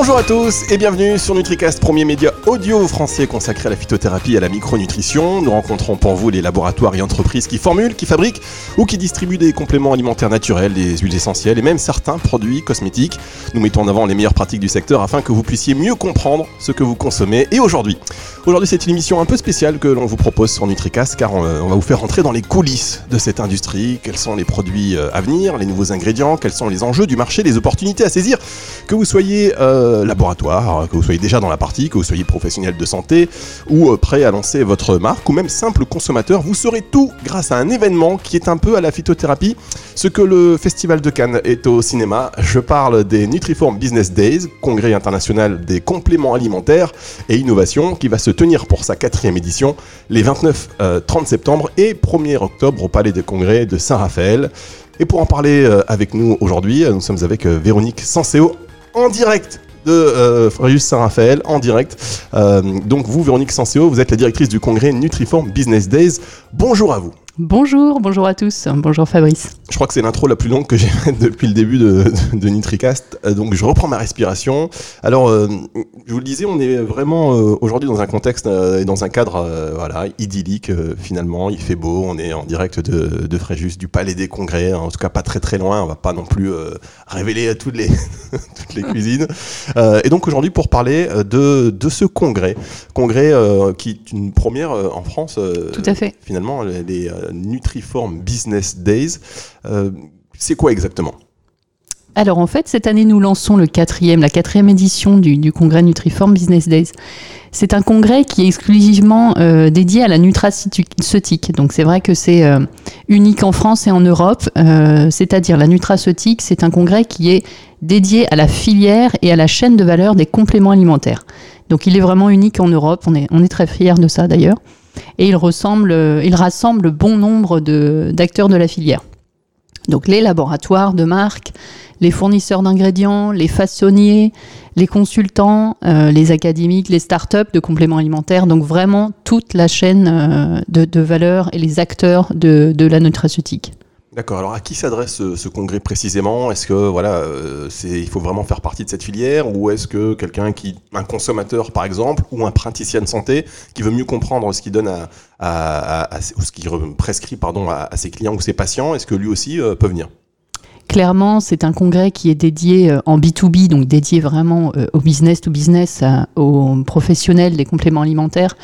Bonjour à tous et bienvenue sur NutriCast, premier média audio français consacré à la phytothérapie et à la micronutrition. Nous rencontrons pour vous les laboratoires et entreprises qui formulent, qui fabriquent ou qui distribuent des compléments alimentaires naturels, des huiles essentielles et même certains produits cosmétiques. Nous mettons en avant les meilleures pratiques du secteur afin que vous puissiez mieux comprendre ce que vous consommez. Et aujourd'hui, aujourd'hui c'est une émission un peu spéciale que l'on vous propose sur NutriCast car on, va vous faire entrer dans les coulisses de cette industrie. Quels sont les produits euh, à venir, les nouveaux ingrédients, quels sont les enjeux du marché, les opportunités à saisir, que vous soyez euh, laboratoire, que vous soyez déjà dans la partie, que vous soyez professionnel de santé ou euh, prêt à lancer votre marque ou même simple consommateur, vous saurez tout grâce à un événement qui est un peu à la phytothérapie, ce que le Festival de Cannes est au cinéma. Je parle des Nutriform Business Days, congrès international des compléments alimentaires et innovations qui va se tenir pour sa quatrième édition les 29-30 euh, septembre et 1er octobre au Palais des Congrès de Saint-Raphaël. Et pour en parler euh, avec nous aujourd'hui, nous sommes avec Véronique Sanseo en direct de euh, Saint-Raphaël en direct. Euh, donc vous, Véronique Senseo, vous êtes la directrice du congrès Nutriform Business Days. Bonjour à vous. Bonjour, bonjour à tous. Bonjour Fabrice. Je crois que c'est l'intro la plus longue que j'ai faite depuis le début de, de, Nitricast. Euh, donc je reprends ma respiration. Alors, euh, je vous le disais, on est vraiment euh, aujourd'hui dans un contexte et dans un cadre voilà, idyllique finalement. Il fait beau, on est en direct de, de Fréjus, du Palais des Congrès, hein. en tout cas pas très très loin. On va pas non plus révéler toutes les, toutes les cuisines. et donc aujourd'hui pour parler de, de ce congrès, congrès qui est une première en France. Tout à fait. Finalement, les Nutriform Business Days. Euh, c'est quoi exactement? Alors en fait, cette année, nous lançons le quatrième, la quatrième édition du, congrès Nutriform Business Days. C'est un congrès qui est exclusivement euh, dédié à la nutraceutique. Donc c'est vrai que c'est euh, unique en France et en Europe. C'est-à-dire la nutraceutique, c'est un congrès qui est dédié à la filière et à la chaîne de valeur des compléments alimentaires. Donc il est vraiment unique en Europe. On est, très fiers de ça d'ailleurs et il, ressemble, il rassemble bon nombre d'acteurs de, la filière. Donc les laboratoires de marque, les fournisseurs d'ingrédients, les façonniers, les consultants, euh, les académiques, les startups de compléments alimentaires, donc vraiment toute la chaîne euh, de, valeur et les acteurs de, de la nutraceutique. D'accord. Alors à qui s'adresse ce, congrès précisément? Est-ce que voilà, euh, il faut vraiment faire partie de cette filière? Ou est-ce que quelqu'un qui un consommateur par exemple ou un praticien de santé qui veut mieux comprendre ce qu'il donne à, ce prescrit pardon à, ses clients ou ses patients, est-ce que lui aussi euh, peut venir? Clairement, c'est un congrès qui est dédié euh, en B2B, donc dédié vraiment au business to business, aux professionnels des compléments alimentaires.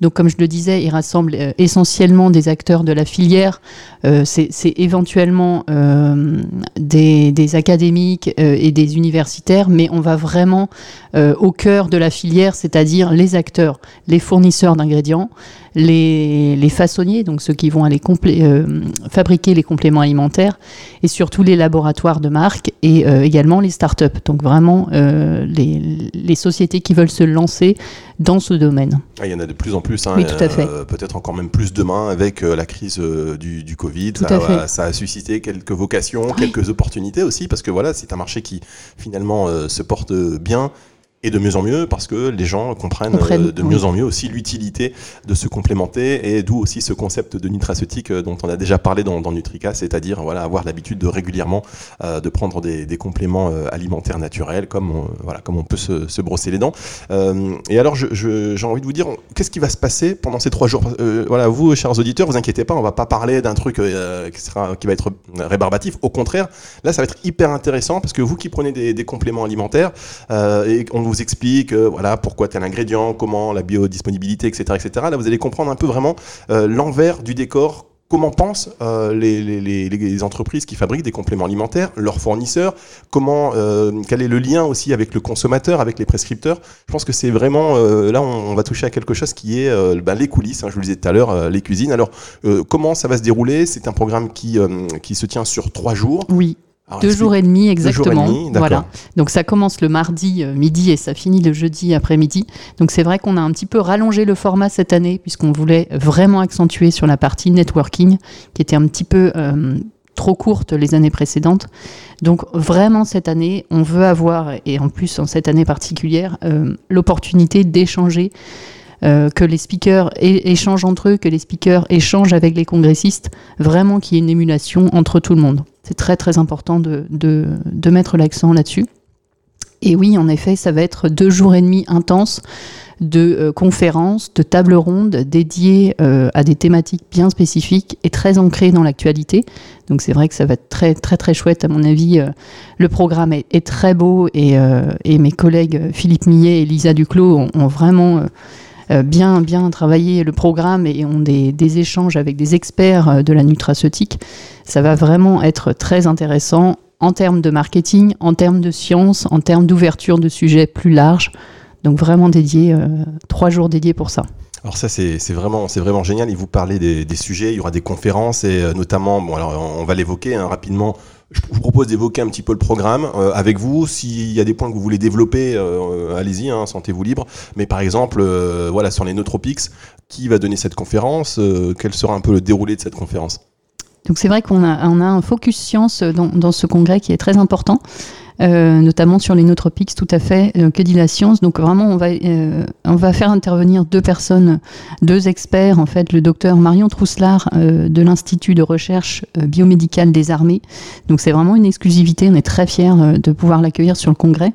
Donc, comme je le disais, il rassemble euh, essentiellement des acteurs de la filière. Euh, c'est éventuellement euh, des, des, académiques et des universitaires, mais on va vraiment au cœur de la filière, c'est-à-dire les acteurs, les fournisseurs d'ingrédients, les, façonniers, donc ceux qui vont aller euh, fabriquer les compléments alimentaires, et surtout les laboratoires de marque et euh, également les startups. Donc vraiment euh, les, sociétés qui veulent se lancer dans ce domaine. Ah, il y en a de plus en plus. Hein, oui, tout à fait. Peut-être encore même plus demain avec la crise du, du, Covid. Tout ça, à fait. ça, a suscité quelques vocations, quelques opportunités aussi, parce que voilà, c'est un marché qui finalement se porte bien et de mieux en mieux parce que les gens comprennent, euh, de mieux en mieux aussi l'utilité de se complémenter et d'où aussi ce concept de nutraceutique euh, dont on a déjà parlé dans, dans Nutrica, c'est-à-dire voilà avoir l'habitude de régulièrement euh, de prendre des, des compléments alimentaires naturels comme on, voilà comme on peut se, se brosser les dents. et alors j'ai envie de vous dire qu'est-ce qui va se passer pendant ces trois jours? voilà vous chers auditeurs, vous inquiétez pas, on va pas parler d'un truc qui, sera, qui va être rébarbatif. Au contraire, là ça va être hyper intéressant parce que vous qui prenez des, des compléments alimentaires et on vous vous explique euh, voilà pourquoi tel ingrédient, comment la biodisponibilité, etc., etc. Là, vous allez comprendre un peu vraiment euh, l'envers du décor comment pensent euh, les, entreprises qui fabriquent des compléments alimentaires, leurs fournisseurs, comment, quel est le lien aussi avec le consommateur, avec les prescripteurs. Je pense que c'est vraiment, là on, va toucher à quelque chose qui est bah, les coulisses, hein, je vous le disais tout à l'heure, les cuisines. Alors comment ça va se dérouler? C'est un programme qui, qui se tient sur trois jours. Oui. Deux jours et demi exactement. voilà. Donc ça commence le mardi euh, midi et ça finit le jeudi après-midi. Donc c'est vrai qu'on a un petit peu rallongé le format cette année puisqu'on voulait vraiment accentuer sur la partie networking qui était un petit peu euh, trop courte les années précédentes. Donc vraiment cette année, on veut avoir, et en plus en cette année particulière, euh, l'opportunité d'échanger que les speakers échangent entre eux, que les speakers échangent avec les congressistes, vraiment qu'il y ait une émulation entre tout le monde. C'est très très important de, de, mettre l'accent là-dessus. Et oui, en effet, ça va être deux jours et demi intenses de euh, conférences, de tables rondes dédiées euh, à des thématiques bien spécifiques et très ancrées dans l'actualité. Donc c'est vrai que ça va être très très très chouette à mon avis. Euh, le programme est, très beau et, mes collègues Philippe Millet et Lisa Duclos ont, vraiment bien, bien travaillé le programme et ont des, échanges avec des experts de la nutraceutique. Ça va vraiment être très intéressant en termes de marketing, en termes de science, en termes d'ouverture de sujets plus larges. Donc vraiment dédié, euh, trois jours dédiés pour ça. Alors ça c'est vraiment c'est vraiment génial. Il vous parlez des, sujets, il y aura des conférences et euh, notamment bon alors on va l'évoquer hein, rapidement. Je vous propose d'évoquer un petit peu le programme euh, avec vous. S'il y a des points que vous voulez développer, allez-y, hein, sentez-vous libre. Mais par exemple, voilà sur les nootropics, qui va donner cette conférence Quel sera un peu le déroulé de cette conférence? Donc c'est vrai qu'on a, un focus science dans, ce congrès qui est très important. Euh, notamment sur les nootropics, tout à fait. Euh, que dit la science? Donc vraiment, on va, euh, on va faire intervenir deux personnes, deux experts, en fait, le docteur Marion Trousselard de l'Institut de recherche biomédicale des armées. Donc c'est vraiment une exclusivité, on est très fiers de pouvoir l'accueillir sur le congrès,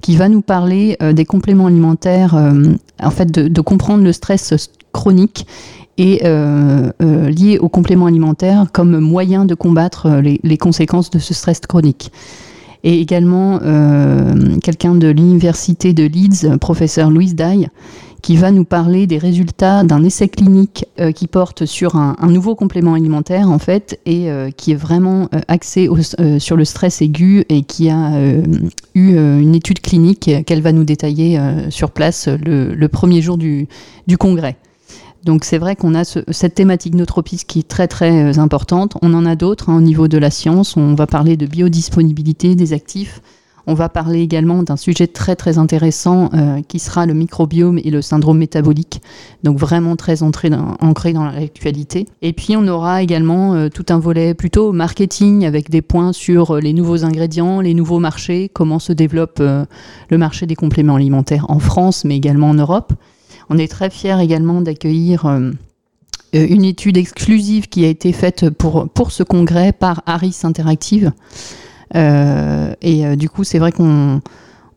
qui va nous parler des compléments alimentaires, en fait, de, comprendre le stress chronique et lié aux compléments alimentaires comme moyen de combattre les, conséquences de ce stress chronique et également euh, quelqu'un de l'université de Leeds, professeur Louise Dye, qui va nous parler des résultats d'un essai clinique euh, qui porte sur un, nouveau complément alimentaire en fait et euh, qui est vraiment axé sur le stress aigu et qui a eu une étude clinique qu'elle va nous détailler sur place le, premier jour du congrès. Donc c'est vrai qu'on a cette thématique nootropisque qui est très très euh, importante. On en a d'autres hein, au niveau de la science. On va parler de biodisponibilité des actifs. On va parler également d'un sujet très très intéressant euh, qui sera le microbiome et le syndrome métabolique, donc vraiment très ancré dans, l'actualité. Et puis on aura également euh, tout un volet plutôt marketing avec des points sur les nouveaux ingrédients, les nouveaux marchés, comment se développe le marché des compléments alimentaires en France mais également en Europe. On est très fiers également d'accueillir euh, euh, une étude exclusive qui a été faite pour, ce congrès par Harris Interactive. Euh, et du coup, c'est vrai qu'on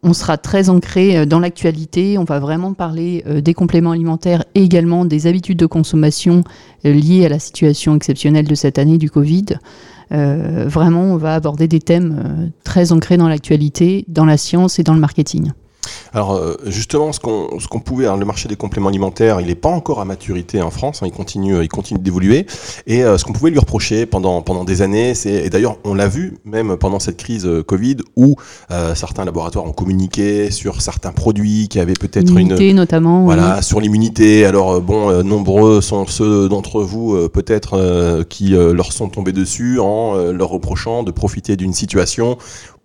on sera très ancré dans l'actualité. On va vraiment parler des compléments alimentaires et également des habitudes de consommation liées à la situation exceptionnelle de cette année du Covid. vraiment, on va aborder des thèmes très ancrés dans l'actualité, dans la science et dans le marketing. Alors euh, justement, ce qu'on ce qu'on pouvait, le marché des compléments alimentaires, il n'est pas encore à maturité en France. Hein, il continue, euh, il continue d'évoluer. Et euh, ce qu'on pouvait lui reprocher pendant pendant des années, c'est et d'ailleurs on l'a vu même pendant cette crise Covid où certains laboratoires ont communiqué sur certains produits qui avaient peut-être une notamment. Voilà, sur l'immunité. Alors bon, nombreux sont ceux d'entre vous peut-être qui leur sont tombés dessus en leur reprochant de profiter d'une situation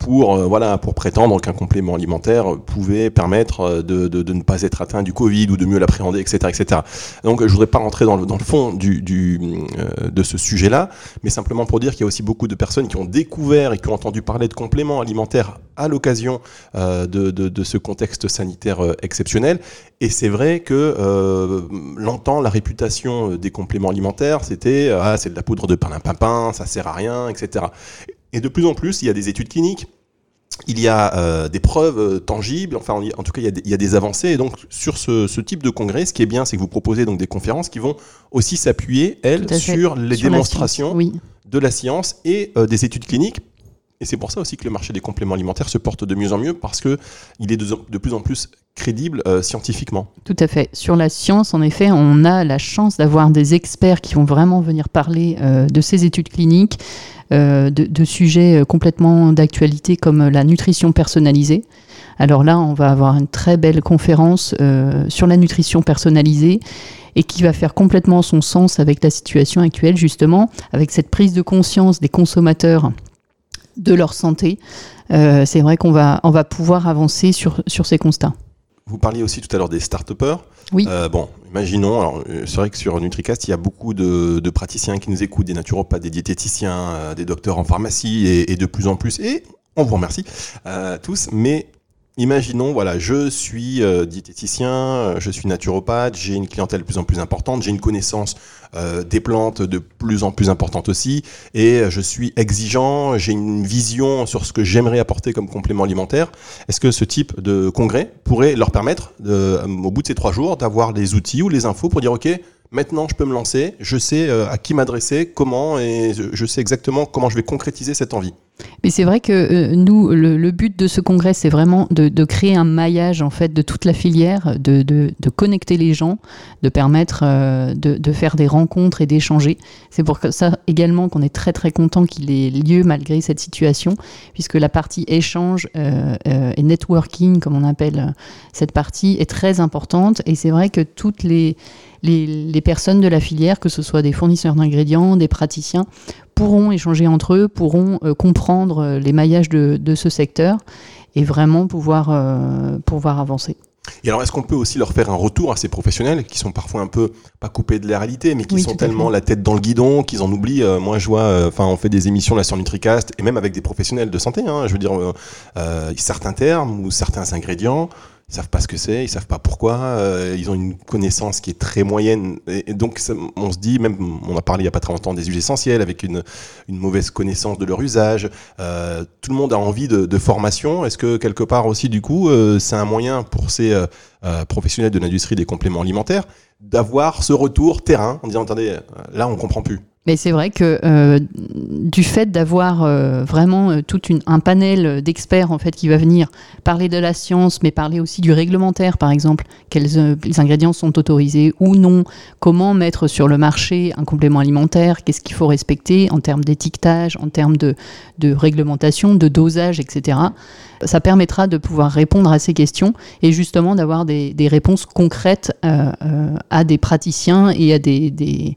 pour, euh, voilà, pour prétendre qu'un complément alimentaire pouvait permettre euh, de, de, de, ne pas être atteint du Covid ou de mieux l'appréhender, etc., etc. Donc je voudrais pas rentrer dans le, dans le fond du, du euh, de ce sujet-là, mais simplement pour dire qu'il y a aussi beaucoup de personnes qui ont découvert et qui ont entendu parler de compléments alimentaires à l'occasion de, de, de, ce contexte sanitaire exceptionnel. Et c'est vrai que longtemps, la réputation des compléments alimentaires, c'était ah, c'est de la poudre de pimpin, ça sert à rien, etc. Et de plus en plus, il y a des études cliniques, il y a euh, des preuves euh, tangibles, enfin en tout cas il y, a des, avancées. Et donc sur ce, type de congrès, ce qui est bien, c'est que vous proposez donc des conférences qui vont aussi s'appuyer, elles, sur les démonstrations de la science et euh, des études cliniques. Et c'est pour ça aussi que le marché des compléments alimentaires se porte de mieux en mieux parce que il est de, plus en plus crédible scientifiquement. Tout à fait. Sur la science, en effet, on a la chance d'avoir des experts qui vont vraiment venir parler de ces études cliniques, euh, de, sujets euh, complètement d'actualité comme la nutrition personnalisée. Alors là, on va avoir une très belle conférence euh, sur la nutrition personnalisée et qui va faire complètement son sens avec la situation actuelle, justement, avec cette prise de conscience des consommateurs de leur santé. c'est vrai qu'on va, on va pouvoir avancer sur, sur ces constats. Vous parliez aussi tout à l'heure des start-upers. Oui. Euh, bon, imaginons, alors euh, c'est vrai que sur NutriCast, il y a beaucoup de, praticiens qui nous écoutent, des naturopathes, des diététiciens, euh, des docteurs en pharmacie et, de plus en plus. Et on vous remercie tous, mais imaginons, voilà, je suis euh, diététicien, euh, je suis naturopathe, j'ai une clientèle de plus en plus importante, j'ai une connaissance euh, des plantes de plus en plus importante aussi, et je suis exigeant, j'ai une vision sur ce que j'aimerais apporter comme complément alimentaire. Est-ce que ce type de congrès pourrait leur permettre, au bout de ces trois jours, d'avoir les outils ou les infos pour dire, OK, maintenant je peux me lancer, je sais à qui m'adresser, comment, et je sais exactement comment je vais concrétiser cette envie? Mais c'est vrai que euh, nous, le, but de ce congrès, c'est vraiment de, créer un maillage en fait de toute la filière, de, de, connecter les gens, de permettre euh, de, faire des rencontres et d'échanger. C'est pour ça également qu'on est très très content qu'il ait lieu malgré cette situation, puisque la partie échange euh, et networking, comme on appelle cette partie, est très importante. Et c'est vrai que toutes les les, personnes de la filière, que ce soit des fournisseurs d'ingrédients, des praticiens, pourront échanger entre eux, pourront euh, comprendre euh, les maillages de, ce secteur et vraiment pouvoir, euh, pouvoir avancer. Et alors, est-ce qu'on peut aussi leur faire un retour à ces professionnels qui sont parfois un peu, pas coupés de la réalité, mais qui sont tellement la tête dans le guidon qu'ils en oublient Moi, je vois, enfin, on fait des émissions là sur Nutricast, et même avec des professionnels de santé, hein, je veux dire, certains termes ou certains ingrédients, ils savent pas ce que c'est, ils savent pas pourquoi, euh, ils ont une connaissance qui est très moyenne. Et, donc, on se dit, même, on a parlé il y a pas très longtemps des huiles essentielles avec une, une mauvaise connaissance de leur usage. Euh, tout le monde a envie de, formation. Est-ce que quelque part aussi, du coup, euh, c'est un moyen pour ces professionnels de l'industrie des compléments alimentaires d'avoir ce retour terrain en disant, attendez, là, on comprend plus. Mais c'est vrai que euh, du fait d'avoir euh, vraiment euh, tout un panel d'experts en fait qui va venir parler de la science, mais parler aussi du réglementaire, par exemple, quels ingrédients sont autorisés ou non, comment mettre sur le marché un complément alimentaire, qu'est-ce qu'il faut respecter en termes d'étiquetage, en termes de réglementation, de dosage, etc. Ça permettra de pouvoir répondre à ces questions et justement d'avoir des, des, réponses concrètes à des praticiens et à des, des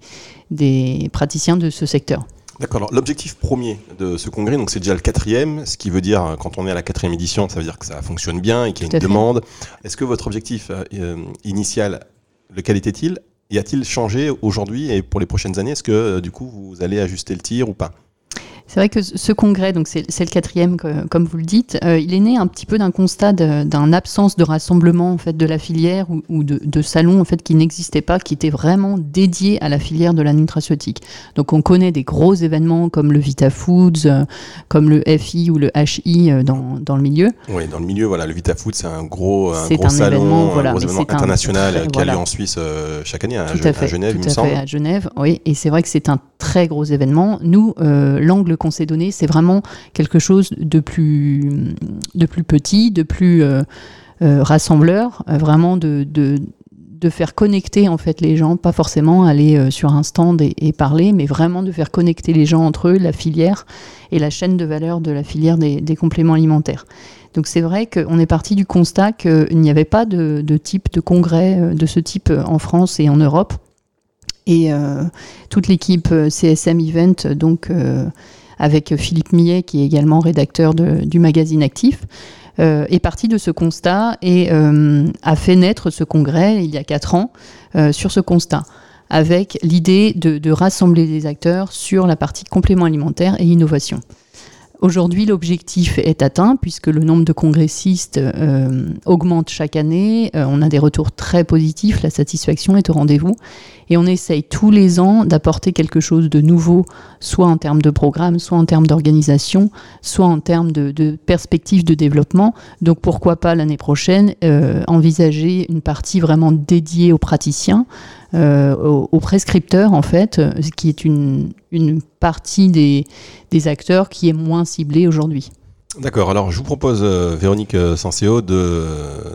des praticiens de ce secteur. D'accord. Alors l'objectif premier de ce congrès, donc c'est déjà le quatrième, ce qui veut dire quand on est à la quatrième édition, ça veut dire que ça fonctionne bien et qu'il y a une demande. Est-ce que votre objectif euh, euh, initial, lequel était-il Y a-t-il changé aujourd'hui et pour les prochaines années? Est-ce que euh, du coup vous allez ajuster le tir ou pas? C'est vrai que ce congrès, donc c'est le quatrième, comme vous le dites, euh, il est né un petit peu d'un constat d'une absence de rassemblement en fait de la filière ou, de, de, salons en fait qui n'existaient pas, qui étaient vraiment dédiés à la filière de la nutraceutique. Donc on connaît des gros événements comme le Vita Foods, euh, comme le FI ou le HI euh, dans, dans, le milieu. Oui, dans le milieu, voilà, le Vita Foods c'est un gros, un gros salon, un gros événement international qui a lieu en Suisse chaque année à, Genève, il me semble. à Genève, oui, et c'est vrai que c'est un très gros événement. Nous, l'angle qu'on s'est donné, c'est vraiment quelque chose de plus, de plus petit, de plus euh, euh, rassembleur, euh, vraiment de, de, faire connecter en fait les gens, pas forcément aller sur un stand et, parler, mais vraiment de faire connecter les gens entre eux, la filière et la chaîne de valeur de la filière des, compléments alimentaires. Donc c'est vrai qu'on est parti du constat qu'il n'y avait pas de, de, type de congrès de ce type en France et en Europe. Et toute l'équipe CSM Event, donc avec Philippe Millet, qui est également rédacteur du magazine Actif, euh, est parti de ce constat et euh, a fait naître ce congrès il y a quatre ans euh, sur ce constat, avec l'idée de, de, rassembler des acteurs sur la partie complément alimentaire et innovation. Aujourd'hui, l'objectif est atteint puisque le nombre de congressistes euh, augmente chaque année. Euh, on a des retours très positifs, la satisfaction est au rendez-vous. Et on essaye tous les ans d'apporter quelque chose de nouveau, soit en termes de programme, soit en termes d'organisation, soit en termes de, de perspectives de développement. Donc pourquoi pas l'année prochaine euh, envisager une partie vraiment dédiée aux praticiens euh, aux, prescripteurs, en fait, euh, qui est une, une partie des, des, acteurs qui est moins ciblée aujourd'hui. D'accord, alors je vous propose, Véronique Senseo, de,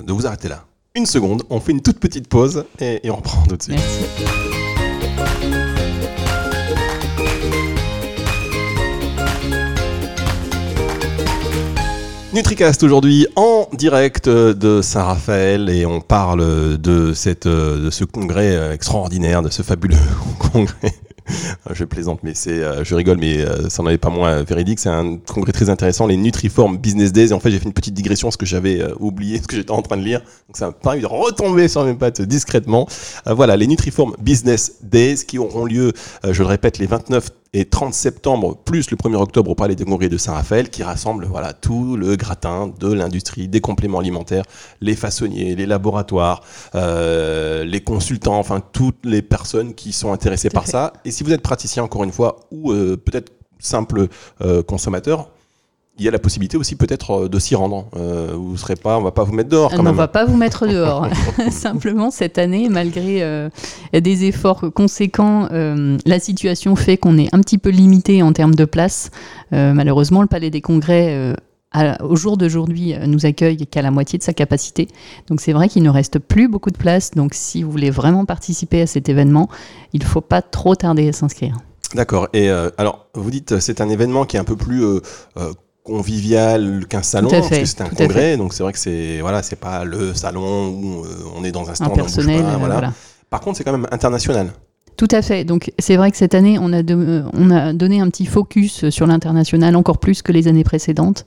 de, vous arrêter là. Une seconde, on fait une toute petite pause et, et on reprend tout de suite. Merci. NutriCast aujourd'hui en direct de Saint-Raphaël et on parle de, cette, de ce congrès extraordinaire, de ce fabuleux congrès je plaisante, mais c'est, euh, je rigole, mais euh, ça n'en est pas moins véridique. C'est un congrès très intéressant, les Nutriform Business Days. Et en fait, j'ai fait une petite digression, parce que j'avais euh, oublié ce que j'étais en train de lire. Donc ça m'a permis de retomber sur mes pattes discrètement. voilà, les Nutriform Business Days qui auront lieu, je le répète, les 29 et 30 septembre, plus le 1er octobre au Palais des Congrès de Saint-Raphaël, qui rassemble voilà, tout le gratin de l'industrie des compléments alimentaires, les façonniers, les laboratoires, euh, les consultants, enfin toutes les personnes qui sont intéressées par ça. Et si vous êtes praticien, encore une fois, ou euh, peut-être simple euh, consommateur, il y a la possibilité aussi peut-être de s'y rendre. Euh, vous serez pas, on va pas vous mettre dehors quand On même. va pas vous mettre dehors. Simplement, cette année, malgré euh, des efforts conséquents, euh, la situation fait qu'on est un petit peu limité en termes de place. Euh, malheureusement, le Palais des Congrès euh, à- au jour d'aujourd'hui, euh, nous accueille qu'à la moitié de sa capacité. Donc c'est vrai qu'il ne reste plus beaucoup de place. Donc si vous voulez vraiment participer à cet événement, il ne faut pas trop tarder à s'inscrire. D'accord. Et euh, alors, vous dites euh, c'est un événement qui est un peu plus euh, euh, convivial qu'un salon, parce que c'est un congrès, donc c'est vrai que c'est voilà, c'est pas le salon où on est dans un stand, on bouge Impersonnel, pas, euh, voilà. voilà. Par contre, c'est quand même international. Tout à fait. Donc c'est vrai que cette année, on a, euh, on a donné un petit focus sur l'international, encore plus que les années précédentes,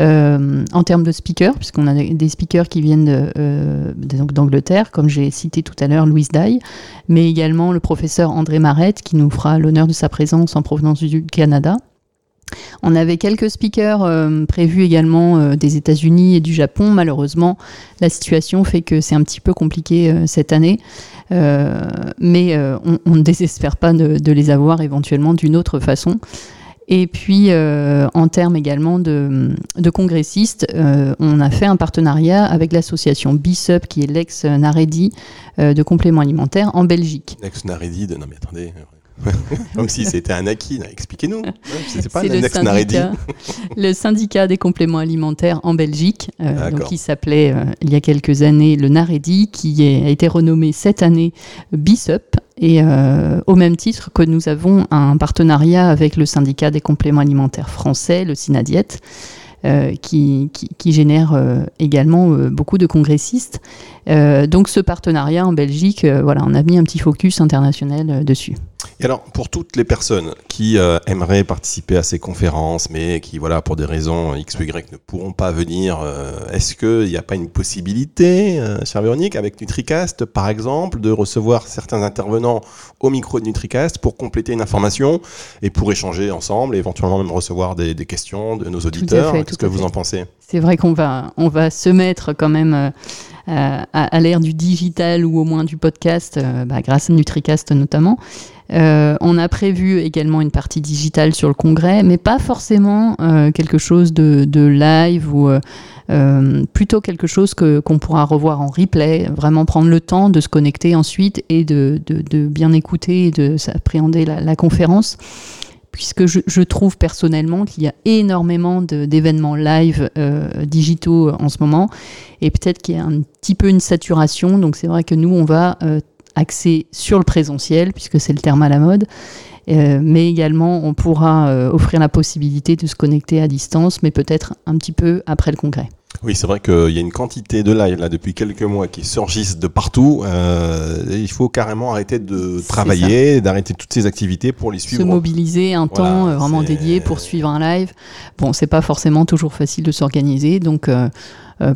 euh, en termes de speakers, puisqu'on a des speakers qui viennent euh, d'Angleterre, comme j'ai cité tout à l'heure Louise Daille, mais également le professeur André Marette, qui nous fera l'honneur de sa présence en provenance du Canada. On avait quelques speakers euh, prévus également euh, des États-Unis et du Japon. Malheureusement, la situation fait que c'est un petit peu compliqué euh, cette année. Mais on, ne désespère pas de, les avoir éventuellement d'une autre façon. Et puis, en termes également de, de congressistes, on a fait un partenariat avec l'association BISUP, qui est l'ex-Naredi de compléments alimentaires en Belgique. Next Naredi, de- non mais attendez. Comme si c'était un acquis. Expliquez-nous. C'est pas le syndicat, le syndicat des compléments alimentaires en Belgique, euh, donc qui s'appelait euh, il y a quelques années le Naredi, qui est- a été renommé cette année BISUP. Et euh, au même titre que nous avons un partenariat avec le syndicat des compléments alimentaires français, le Synadiet, euh, qui, qui, qui génère euh, également euh, beaucoup de congressistes. Donc ce partenariat en Belgique, voilà, on a mis un petit focus international dessus. Et alors, pour toutes les personnes qui euh, aimeraient participer à ces conférences, mais qui, voilà, pour des raisons X ou Y, ne pourront pas venir, euh, est-ce qu'il n'y a pas une possibilité, euh, chère Véronique, avec NutriCast, par exemple, de recevoir certains intervenants au micro de NutriCast pour compléter une information et pour échanger ensemble et éventuellement même recevoir des, des questions de nos auditeurs? Qu'est-ce que vous fait. en pensez? C'est vrai qu'on va, on va se mettre quand même euh, à, à l'ère du digital ou au moins du podcast, euh, bah, grâce à NutriCast notamment. Euh, on a prévu également une partie digitale sur le congrès, mais pas forcément euh, quelque chose de, live ou euh, plutôt quelque chose que qu'on pourra revoir en replay. Vraiment prendre le temps de se connecter ensuite et de, de, bien écouter et de s'appréhender la, conférence puisque je, trouve personnellement qu'il y a énormément d'événements live digitaux en ce moment, et peut-être qu'il y a un petit peu une saturation, donc c'est vrai que nous, on va axer sur le présentiel, puisque c'est le terme à la mode, Euh, mais également on pourra euh, offrir la possibilité de se connecter à distance, mais peut-être un petit peu après le congrès. Oui, c'est vrai qu'il y a une quantité de live là depuis quelques mois qui surgissent de partout. Euh, et il faut carrément arrêter de travailler, d'arrêter toutes ces activités pour les se suivre. mobiliser un Voilà, temps vraiment dédié pour suivre un live. Bon, c'est pas forcément toujours facile de s'organiser, donc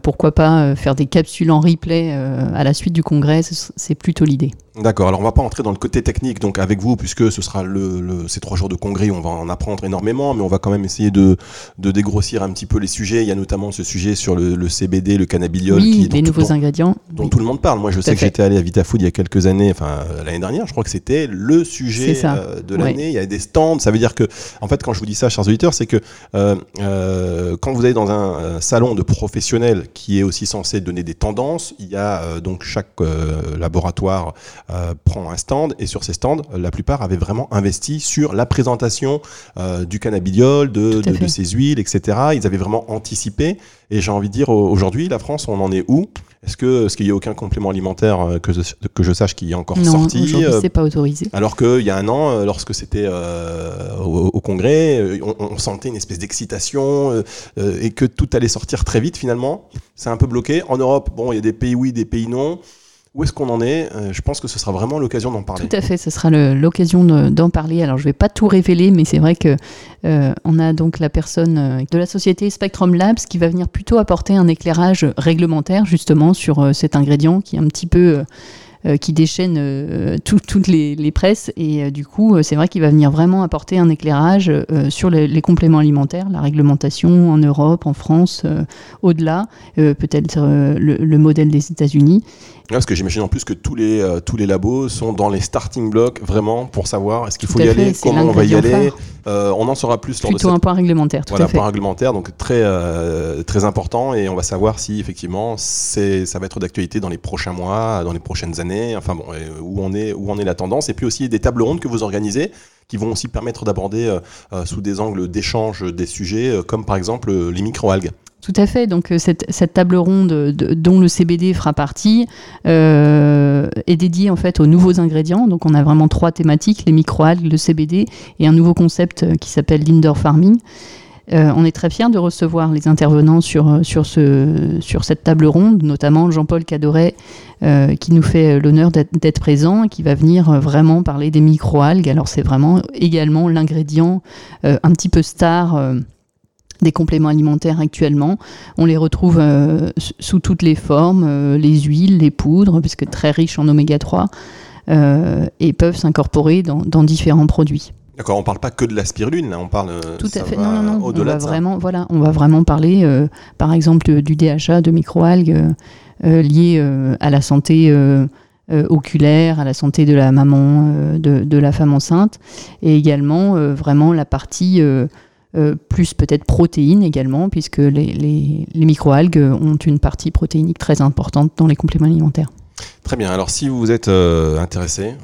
pourquoi pas euh, faire des capsules en replay euh, à la suite du congrès, ce- c'est plutôt l'idée. D'accord, alors on va pas entrer dans le côté technique donc avec vous puisque ce sera le, le- ces trois jours de congrès, on va en apprendre énormément, mais on va quand même essayer de, de dégrossir un petit peu les sujets. Il y a notamment ce sujet sur le, le CBD, le cannabidiol, oui, qui, les dont, nouveaux dont- ingrédients. dont oui. tout le monde parle. Moi je sais que j'étais allé à VitaFood il y a quelques années, enfin l'année dernière, je crois que c'était le sujet euh, de Ouais. l'année. Il y a des stands, ça veut dire que, en fait, quand je vous dis ça, chers auditeurs, c'est que euh, euh, quand vous allez dans un, euh, salon de professionnels qui est aussi censé donner des tendances, il y a euh, donc chaque euh, laboratoire euh, prend un stand et sur ces stands, la plupart avaient vraiment investi sur la présentation euh, du cannabidiol, de, de, de ses huiles, etc. Ils avaient vraiment anticipé. Et j'ai envie de dire, au- aujourd'hui, la France, on en est où? Est-ce que est-ce qu'il y a aucun complément alimentaire euh, que je, que je sache qui est encore Non, sorti euh, c'est pas autorisé. alors qu'il y a un an, lorsque c'était euh, au, au congrès, on, on sentait une espèce d'excitation et que tout allait sortir très vite finalement. C'est un peu bloqué. En Europe, bon, il y a des pays oui, des pays non. Où est-ce qu'on en est Euh, Je pense que ce sera vraiment l'occasion d'en parler. Tout à fait, ce sera le- l'occasion de- d'en parler. Alors, je ne vais pas tout révéler, mais c'est vrai que euh, on a donc la personne euh, de la société Spectrum Labs qui va venir plutôt apporter un éclairage réglementaire justement sur euh, cet ingrédient qui est un petit peu qui déchaîne toutes les, presses. Et du coup, c'est vrai qu'il va venir vraiment apporter un éclairage sur les, compléments alimentaires, la réglementation en Europe, en France, au-delà, peut-être le, modèle des États-Unis parce que j'imagine en plus que tous les, euh, tous les labos sont dans les starting blocks vraiment pour savoir est-ce qu'il faut y aller, comment on va y aller. Euh, on en saura plus lors Plutôt un point réglementaire, tout voilà, à fait. point réglementaire, donc très, euh, très important et on va savoir si effectivement c'est, ça va être d'actualité dans les prochains mois, dans les prochaines années, enfin bon, où on, est, où on est la tendance. Et puis aussi des tables rondes que vous organisez qui vont aussi permettre d'aborder sous des angles d'échange des sujets, comme par exemple les microalgues. Tout à fait. Donc euh, cette, table ronde dont le CBD fera partie euh, est dédiée en fait aux nouveaux ingrédients. Donc on a vraiment trois thématiques les microalgues, le CBD et un nouveau concept euh, qui s'appelle l'indoor farming. on est très fiers de recevoir les intervenants sur, sur, ce, sur cette table ronde, notamment Jean-Paul Cadoret, qui nous fait l'honneur d'être présent et qui va venir vraiment parler des microalgues. Alors c'est vraiment également l'ingrédient un petit peu star des compléments alimentaires actuellement. On les retrouve euh, sous toutes les formes, euh, les huiles, les poudres, puisque très riches en oméga 3, euh, et peuvent s'incorporer dans, différents produits. D'accord, on ne parle pas que de la spiruline, là, on parle. Tout à fait. Non, non, non. On va vraiment, voilà, on va vraiment parler, par exemple, du DHA, de microalgues liées à la santé. oculaire, à la santé de la maman, de, de, la femme enceinte, et également vraiment la partie euh, plus peut-être protéines également, puisque les, les, microalgues ont une partie protéinique très importante dans les compléments alimentaires. Très bien, alors si vous êtes euh, intéressé,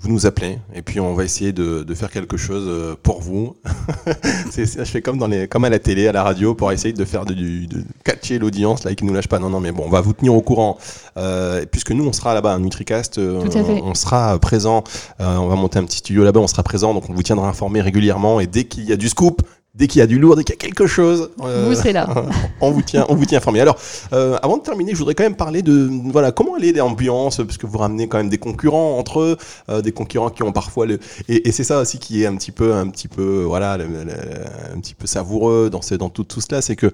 vous nous appelez et puis on va essayer de, de faire quelque chose euh, pour vous. c'est, je fais comme, dans les, comme à la télé, à la radio, pour essayer de faire de, de catcher l'audience là, et qui nous lâche pas. Non, non, mais bon, on va vous tenir au courant. Euh, puisque nous, on sera là-bas, un Nutricast, euh, on, sera présent. on va monter un petit studio là-bas, on sera présent, donc on vous tiendra informé régulièrement. Et dès qu'il y a du scoop, dès qu'il y a du lourd, dès qu'il y a quelque chose, euh, vous serez là. on vous tient, on vous tient informé. Alors, euh, avant de terminer, je voudrais quand même parler de voilà comment aller des ambiances, parce que vous ramenez quand même des concurrents entre eux, euh, des concurrents qui ont parfois le et, c'est ça aussi qui est un petit peu, un petit peu voilà, un petit peu savoureux dans, dans tout, tout cela, c'est que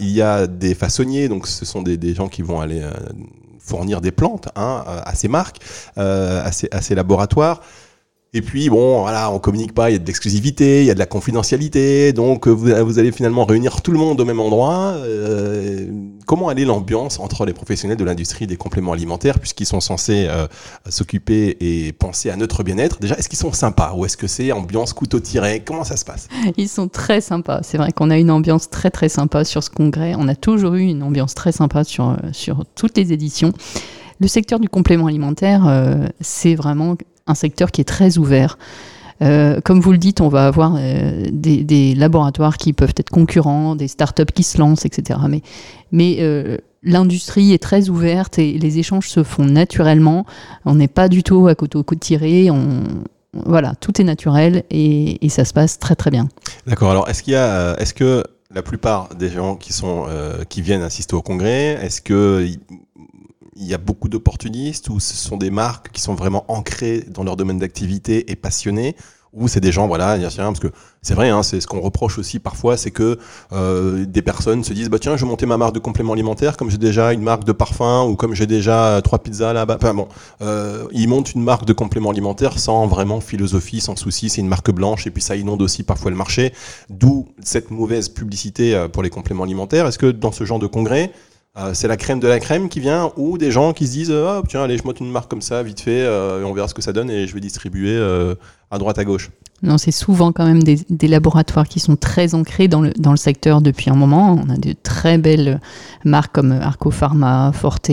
il y a des façonniers, donc ce sont des, des gens qui vont aller fournir des plantes hein, à ces marques, à ces, à ces laboratoires. Et puis, bon, voilà, on communique pas, il y a de l'exclusivité, il y a de la confidentialité, donc vous, vous, allez finalement réunir tout le monde au même endroit. Euh, comment aller l'ambiance entre les professionnels de l'industrie des compléments alimentaires, puisqu'ils sont censés euh, s'occuper et penser à notre bien-être? Déjà, est-ce qu'ils sont sympas ou est-ce que c'est ambiance couteau tiré? Comment ça se passe? Ils sont très sympas. C'est vrai qu'on a une ambiance très très sympa sur ce congrès. On a toujours eu une ambiance très sympa sur, sur toutes les éditions. Le secteur du complément alimentaire, euh, c'est vraiment un secteur qui est très ouvert. Euh, comme vous le dites, on va avoir euh, des, laboratoires qui peuvent être concurrents, des startups qui se lancent, etc. Mais, euh, l'industrie est très ouverte et les échanges se font naturellement. On n'est pas du tout à côté au de tiré. Voilà, tout est naturel et, et, ça se passe très très bien. D'accord. Alors, est-ce qu'il y a, est-ce que la plupart des gens qui sont qui viennent assister au congrès, est-ce que il y a beaucoup d'opportunistes ou ce sont des marques qui sont vraiment ancrées dans leur domaine d'activité et passionnées ou c'est des gens, voilà, parce que c'est vrai, hein, c'est ce qu'on reproche aussi parfois, c'est que euh, des personnes se disent, bah tiens, je vais monter ma marque de compléments alimentaires, comme j'ai déjà une marque de parfum, ou comme j'ai déjà trois pizzas là-bas. Enfin bon, euh, ils montent une marque de compléments alimentaires sans vraiment philosophie, sans souci, c'est une marque blanche, et puis ça inonde aussi parfois le marché, d'où cette mauvaise publicité euh, pour les compléments alimentaires. Est-ce que dans ce genre de congrès, euh, c'est la crème de la crème qui vient ou des gens qui se disent oh, tiens allez je monte une marque comme ça vite fait euh, on verra ce que ça donne et je vais distribuer à droite à gauche non, c'est souvent quand même des, laboratoires qui sont très ancrés dans le, dans le secteur depuis un moment. On a de très belles marques comme Arco Pharma, Forte,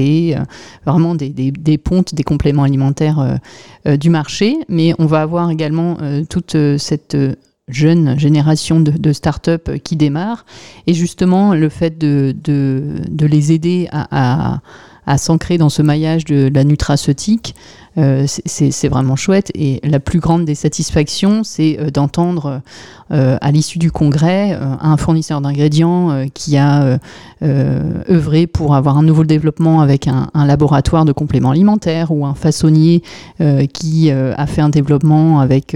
vraiment des, des, pontes, des compléments alimentaires du marché. Mais on va avoir également toute cette jeune génération de, start-up qui démarrent. Et justement, le fait de, les aider à, s'ancrer dans ce maillage de, la nutraceutique, euh, c'est vraiment chouette. Et la plus grande des satisfactions, c'est euh, d'entendre euh, à l'issue du congrès un fournisseur d'ingrédients qui a œuvré pour avoir un nouveau développement avec un, un laboratoire de compléments alimentaires ou un façonnier qui a fait un développement avec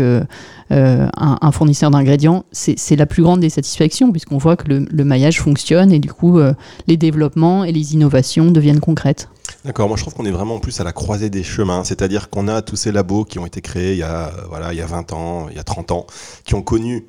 un, fournisseur d'ingrédients, c'est la plus grande des satisfactions puisqu'on voit que le, maillage fonctionne et du coup les développements et les innovations deviennent concrètes. D'accord, moi je trouve qu'on est vraiment plus à la croisée des chemins, c'est-à-dire qu'on a tous ces labos qui ont été créés il y a, voilà, il y a 20 ans, il y a 30 ans, qui ont connu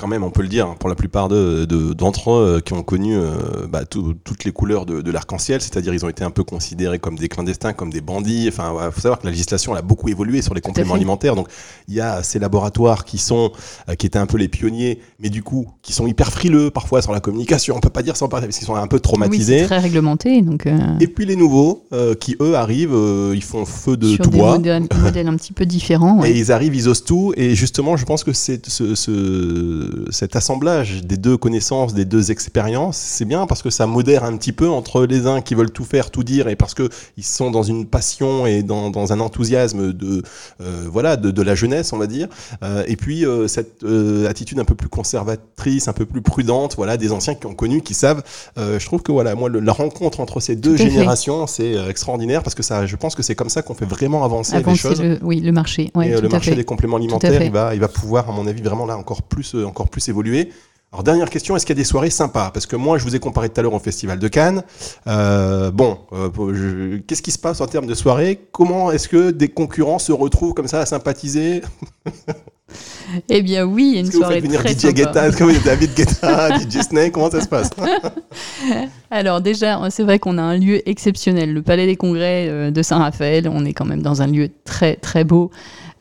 quand même, on peut le dire, hein, pour la plupart d'entre de, d'entre eux euh, qui ont connu euh, bah, toutes les couleurs de, de l'arc-en-ciel, c'est-à-dire ils ont été un peu considérés comme des clandestins, comme des bandits. Enfin, il faut savoir que la législation elle a beaucoup évolué sur les compléments alimentaires. Donc, il y a ces laboratoires qui sont, euh, qui étaient un peu les pionniers, mais du coup, qui sont hyper frileux parfois sur la communication. On peut pas dire sans parler parce qu'ils sont un peu traumatisés. Oui, très réglementé. Donc, Et puis les nouveaux qui eux arrivent, ils font feu de sur tout des bois. Modèles, modèles un petit peu différents. Et ils arrivent, ils osent tout. Et justement, je pense que c'est ce, ce, cet assemblage des deux connaissances, des deux expériences, c'est bien parce que ça modère un petit peu entre les uns qui veulent tout faire, tout dire, et parce que ils sont dans une passion et dans, dans un enthousiasme de euh, voilà de, de, la jeunesse, on va dire, euh, et puis euh, cette attitude un peu plus conservatrice, un peu plus prudente, voilà, des anciens qui ont connu, qui savent. je trouve que voilà, moi, la rencontre entre ces deux générations, c'est extraordinaire parce que ça, je pense que c'est comme ça qu'on fait vraiment avancer, les choses. Le, oui, le marché. et le marché des compléments alimentaires, il va, il va pouvoir, à mon avis, vraiment là encore plus, encore plus évoluer. Alors dernière question, est-ce qu'il y a des soirées sympas? Parce que moi, je vous ai comparé tout à l'heure au Festival de Cannes. Euh, bon, euh, qu'est-ce qui se passe en termes de soirées? Comment est-ce que des concurrents se retrouvent comme ça à sympathiser? Eh bien oui, il y a une soirée venir très DJ sympa. Guetta, est-ce que vous David Guetta, DJ Snake? Comment ça se passe? Alors déjà, c'est vrai qu'on a un lieu exceptionnel, le Palais des Congrès euh, de Saint-Raphaël. On est quand même dans un lieu très très beau.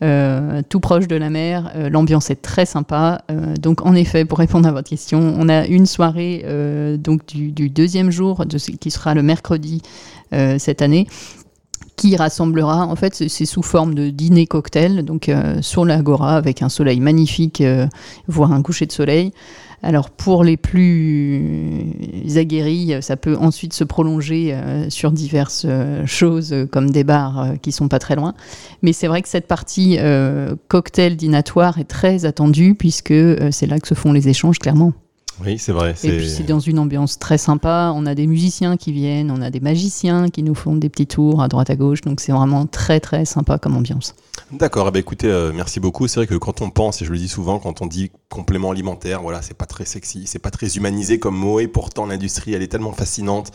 Euh, tout proche de la mer. Euh, l'ambiance est très sympa. Euh, donc, en effet, pour répondre à votre question, on a une soirée donc du, deuxième jour, de, qui sera le mercredi cette année, qui rassemblera, en fait, c'est sous forme de dîner cocktail, donc sur l'agora avec un soleil magnifique, voire un coucher de soleil. Alors pour les plus aguerris, ça peut ensuite se prolonger euh, sur diverses euh, choses euh, comme des bars qui sont pas très loin. Mais c'est vrai que cette partie cocktail dînatoire est très attendue puisque c'est là que se font les échanges clairement. Oui, c'est vrai. Et puis c'est dans une ambiance très sympa. On a des musiciens qui viennent, on a des magiciens qui nous font des petits tours à droite à gauche. Donc c'est vraiment très très sympa comme ambiance. D'accord. Eh ben, écoutez, euh, merci beaucoup. C'est vrai que quand on pense, et je le dis souvent, quand on dit complément alimentaire, voilà, c'est pas très sexy, c'est pas très humanisé comme mot. Et pourtant l'industrie, elle est tellement fascinante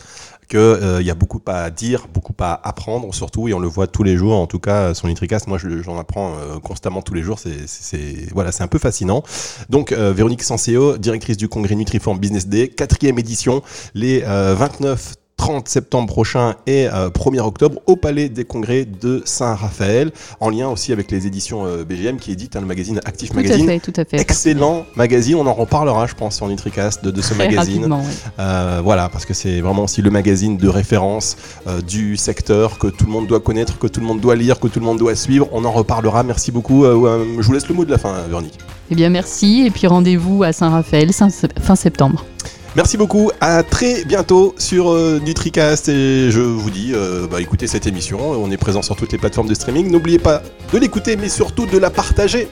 qu'il euh, y a beaucoup à dire, beaucoup à apprendre surtout, et on le voit tous les jours. En tout cas, son Nitricast, moi, j'en apprends euh, constamment tous les jours. C'est voilà, un peu fascinant. Donc, euh, Véronique Sanseo, directrice du congrès Nutriform Business Day, quatrième édition, les 29 30 septembre prochain et 1er octobre au Palais des Congrès de Saint-Raphaël, en lien aussi avec les éditions BGM qui éditent hein, le magazine Active Magazine. Tout à fait, tout à fait. Excellent magazine, on en reparlera je pense sur Nutricast de, de ce magazine. Euh, voilà, parce que c'est vraiment aussi le magazine de référence euh, du secteur que tout le monde doit connaître, que tout le monde doit lire, que tout le monde doit suivre. On en reparlera. Merci beaucoup. Euh, je vous laisse le mot de la fin, Véronique. Eh bien, merci. Et puis rendez-vous à Saint-Raphaël fin septembre. Merci beaucoup, à très bientôt sur euh, Nutricast et je vous dis, euh, bah, écoutez cette émission, on est présent sur toutes les plateformes de streaming, n'oubliez pas de l'écouter mais surtout de la partager.